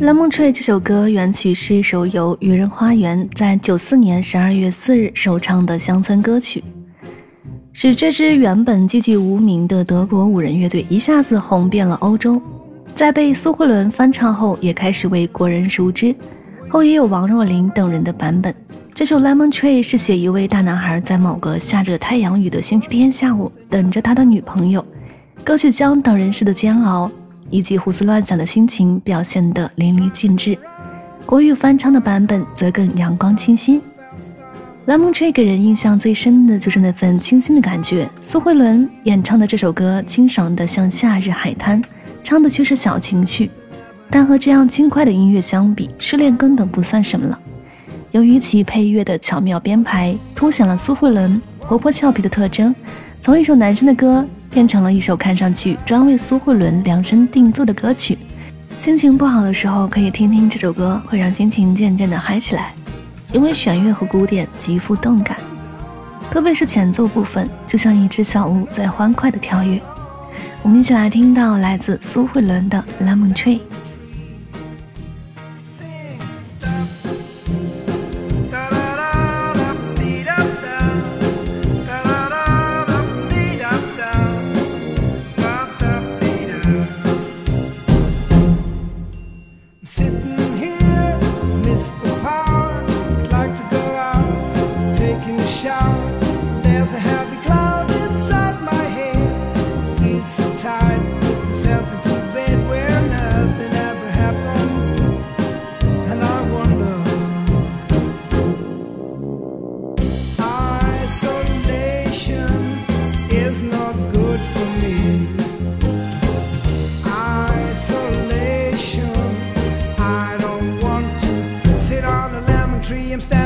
《Lemon Tree》这首歌原曲是一首由愚人花园在九四年十二月四日首唱的乡村歌曲，使这支原本寂寂无名的德国五人乐队一下子红遍了欧洲。在被苏慧伦翻唱后，也开始为国人熟知。后也有王若琳等人的版本。这首《Lemon Tree》是写一位大男孩在某个下着太阳雨的星期天下午等着他的女朋友。歌曲将等人世的煎熬。以及胡思乱想的心情表现得淋漓尽致，国语翻唱的版本则更阳光清新。Lemon Tree 给人印象最深的就是那份清新的感觉。苏慧伦演唱的这首歌清爽的像夏日海滩，唱的却是小情绪。但和这样轻快的音乐相比，失恋根本不算什么了。由于其配乐的巧妙编排，凸显了苏慧伦活泼俏皮的特征。从一首男生的歌。变成了一首看上去专为苏慧伦量身定做的歌曲。心情不好的时候可以听听这首歌，会让心情渐渐的嗨起来。因为弦乐和鼓点极富动感，特别是前奏部分，就像一只小鹿在欢快的跳跃。我们一起来听到来自苏慧伦的《Lemon Tree》。dreams